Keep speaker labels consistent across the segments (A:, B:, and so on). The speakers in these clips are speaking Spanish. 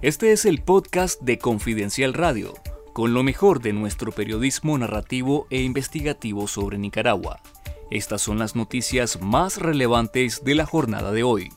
A: Este es el podcast de Confidencial Radio, con lo mejor de nuestro periodismo narrativo e investigativo sobre Nicaragua. Estas son las noticias más relevantes de la jornada de hoy.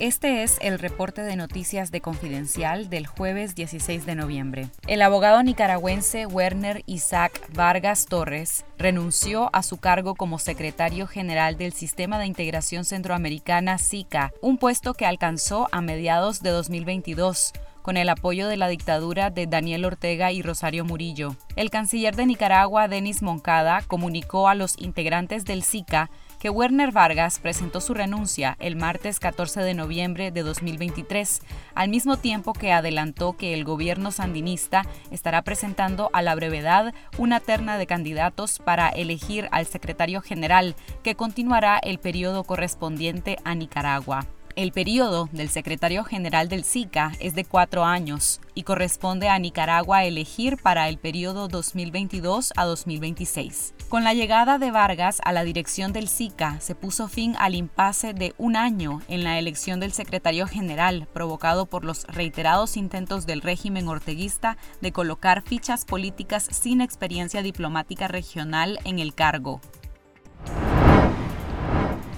B: Este es el reporte de noticias de Confidencial del jueves 16 de noviembre. El abogado nicaragüense Werner Isaac Vargas Torres renunció a su cargo como secretario general del Sistema de Integración Centroamericana SICA, un puesto que alcanzó a mediados de 2022 con el apoyo de la dictadura de Daniel Ortega y Rosario Murillo. El canciller de Nicaragua, Denis Moncada, comunicó a los integrantes del SICA que Werner Vargas presentó su renuncia el martes 14 de noviembre de 2023, al mismo tiempo que adelantó que el gobierno sandinista estará presentando a la brevedad una terna de candidatos para elegir al secretario general que continuará el periodo correspondiente a Nicaragua. El periodo del secretario general del SICA es de cuatro años y corresponde a Nicaragua elegir para el periodo 2022 a 2026. Con la llegada de Vargas a la dirección del SICA se puso fin al impasse de un año en la elección del secretario general provocado por los reiterados intentos del régimen orteguista de colocar fichas políticas sin experiencia diplomática regional en el cargo.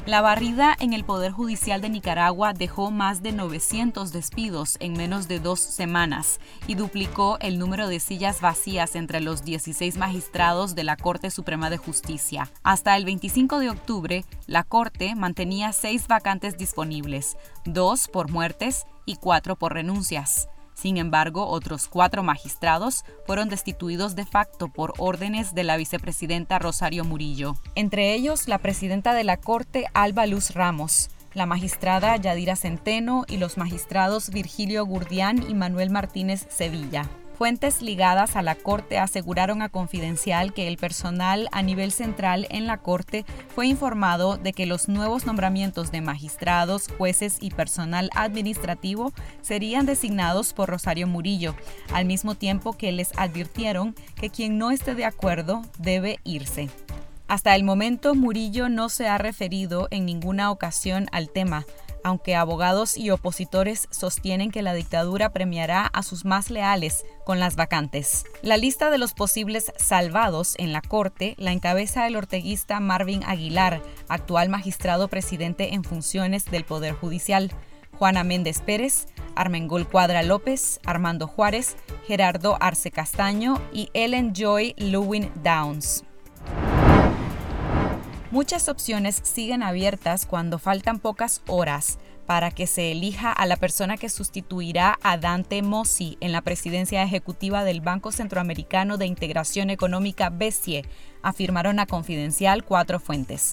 B: La barrida en el Poder Judicial de Nicaragua dejó más de 900 despidos en menos de dos semanas y duplicó el número de sillas vacías entre los 16 magistrados de la Corte Suprema de Justicia. Hasta el 25 de octubre, la Corte mantenía seis vacantes disponibles, dos por muertes y cuatro por renuncias. Sin embargo, otros cuatro magistrados fueron destituidos de facto por órdenes de la vicepresidenta Rosario Murillo. Entre ellos, la presidenta de la Corte, Alba Luz Ramos, la magistrada Yadira Centeno y los magistrados Virgilio Gurdián y Manuel Martínez Sevilla. Fuentes ligadas a la Corte aseguraron a Confidencial que el personal a nivel central en la Corte fue informado de que los nuevos nombramientos de magistrados, jueces y personal administrativo serían designados por Rosario Murillo, al mismo tiempo que les advirtieron que quien no esté de acuerdo debe irse. Hasta el momento, Murillo no se ha referido en ninguna ocasión al tema, aunque abogados y opositores sostienen que la dictadura premiará a sus más leales con las vacantes. La lista de los posibles salvados en la Corte la encabeza el orteguista Marvin Aguilar, actual magistrado presidente en funciones del Poder Judicial, Juana Méndez Pérez, Armengol Cuadra López, Armando Juárez, Gerardo Arce Castaño y Ellen Joy Lewin Downs. Muchas opciones siguen abiertas cuando faltan pocas horas para que se elija a la persona que sustituirá a Dante Mossi en la presidencia ejecutiva del Banco Centroamericano de Integración Económica BESIE, afirmaron a Confidencial cuatro fuentes.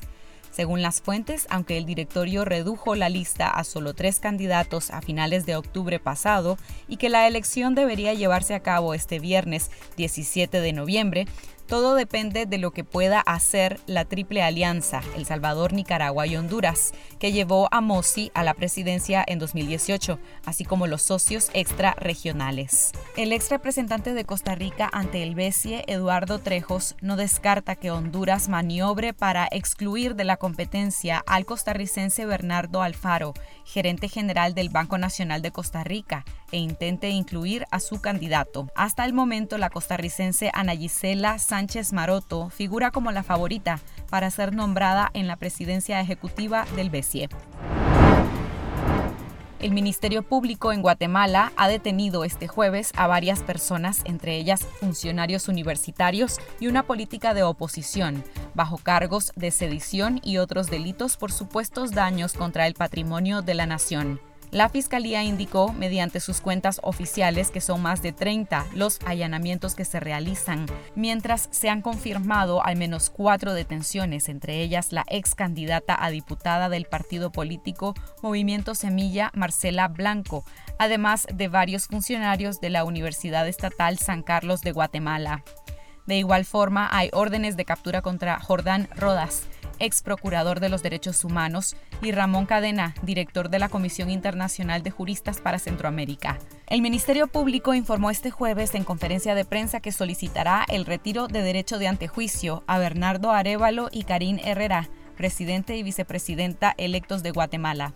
B: Según las fuentes, aunque el directorio redujo la lista a solo tres candidatos a finales de octubre pasado y que la elección debería llevarse a cabo este viernes 17 de noviembre, todo depende de lo que pueda hacer la Triple Alianza, El Salvador, Nicaragua y Honduras, que llevó a Mossi a la presidencia en 2018, así como los socios extrarregionales. El ex representante de Costa Rica ante el BESIE, Eduardo Trejos, no descarta que Honduras maniobre para excluir de la competencia al costarricense Bernardo Alfaro, gerente general del Banco Nacional de Costa Rica, e intente incluir a su candidato. Hasta el momento, la costarricense Ana Gisela Maroto figura como la favorita para ser nombrada en la presidencia ejecutiva del BCE. El Ministerio Público en Guatemala ha detenido este jueves a varias personas, entre ellas funcionarios universitarios y una política de oposición, bajo cargos de sedición y otros delitos por supuestos daños contra el patrimonio de la nación. La Fiscalía indicó mediante sus cuentas oficiales que son más de 30 los allanamientos que se realizan, mientras se han confirmado al menos cuatro detenciones, entre ellas la ex candidata a diputada del partido político Movimiento Semilla, Marcela Blanco, además de varios funcionarios de la Universidad Estatal San Carlos de Guatemala. De igual forma, hay órdenes de captura contra Jordán Rodas, ex procurador de los derechos humanos, y Ramón Cadena, director de la Comisión Internacional de Juristas para Centroamérica. El Ministerio Público informó este jueves en conferencia de prensa que solicitará el retiro de derecho de antejuicio a Bernardo Arevalo y Karim Herrera, presidente y vicepresidenta electos de Guatemala.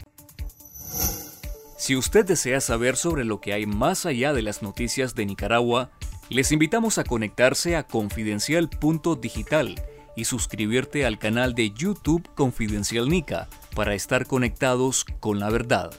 A: Si usted desea saber sobre lo que hay más allá de las noticias de Nicaragua, les invitamos a conectarse a confidencial.digital y suscribirte al canal de YouTube Confidencial Nica para estar conectados con la verdad.